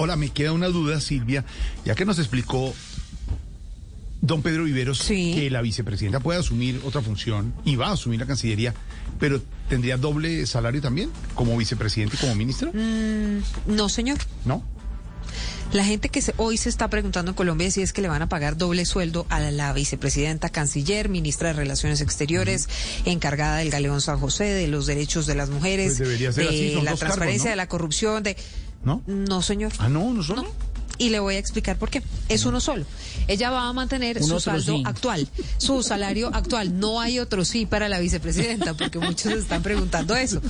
Hola, me queda una duda, Silvia. Ya que nos explicó don Pedro Viveros Sí. que la vicepresidenta puede asumir otra función y va a asumir la Cancillería, pero ¿tendría doble salario también? ¿Como vicepresidente y como ministro? No, señor. ¿No? La gente que se- hoy se está preguntando en Colombia si es que le van a pagar doble sueldo a la, vicepresidenta canciller, ministra de Relaciones Exteriores, encargada del Galeón San José, de los derechos de las mujeres, Pues debería ser de así, la transparencia, cargos, ¿no? de la corrupción, de... ¿No? No, señor. Ah, no, no solo. No. Y le voy a explicar por qué. Es uno solo. Ella va a mantener su saldo actual, su salario actual. No hay otro sí para la vicepresidenta, porque muchos están preguntando eso.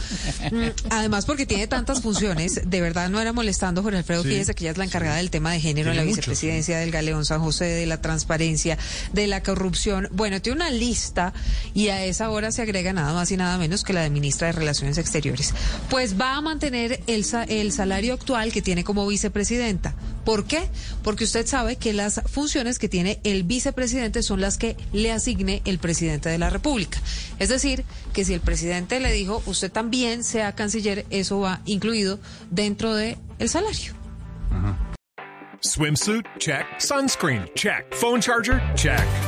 Mm, Además, porque tiene tantas funciones, de verdad no era molestando, Jorge Alfredo, Sí, fíjese que ella es la encargada del tema de género en la vicepresidencia del Galeón San José, de la transparencia, de la corrupción. Bueno, tiene una lista y a esa hora se agrega nada más y nada menos que la de ministra de Relaciones Exteriores. Pues va a mantener el, el salario actual que tiene como vicepresidenta. ¿Por qué? Porque usted sabe que las funciones que tiene el vicepresidente son las que le asigne el presidente de la República. Es decir, que si el presidente le dijo, usted también sea canciller, eso va incluido dentro de el salario. Swimsuit? Check. Sunscreen? Check. Phone charger? Check.